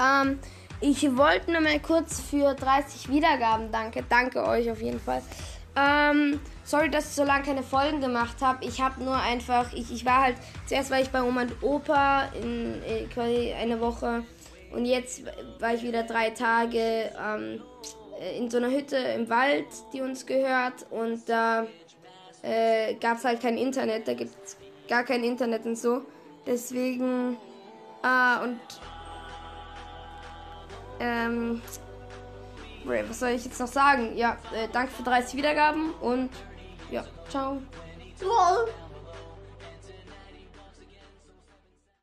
Ähm, ich wollte nur mal kurz für 30 Wiedergaben danke. Danke euch auf jeden Fall. Ähm, sorry, dass ich so lange keine Folgen gemacht habe. Ich habe nur einfach, ich, ich war halt, zuerst war ich bei Oma und Opa in äh, quasi eine Woche und jetzt war ich wieder drei Tage ähm, äh, in so einer Hütte im Wald, die uns gehört und da äh, gab es halt kein Internet, da gibt es gar kein Internet und so. Deswegen, äh, und ähm, was soll ich jetzt noch sagen? Ja, äh, danke für 30 Wiedergaben und ja, ciao. Wow.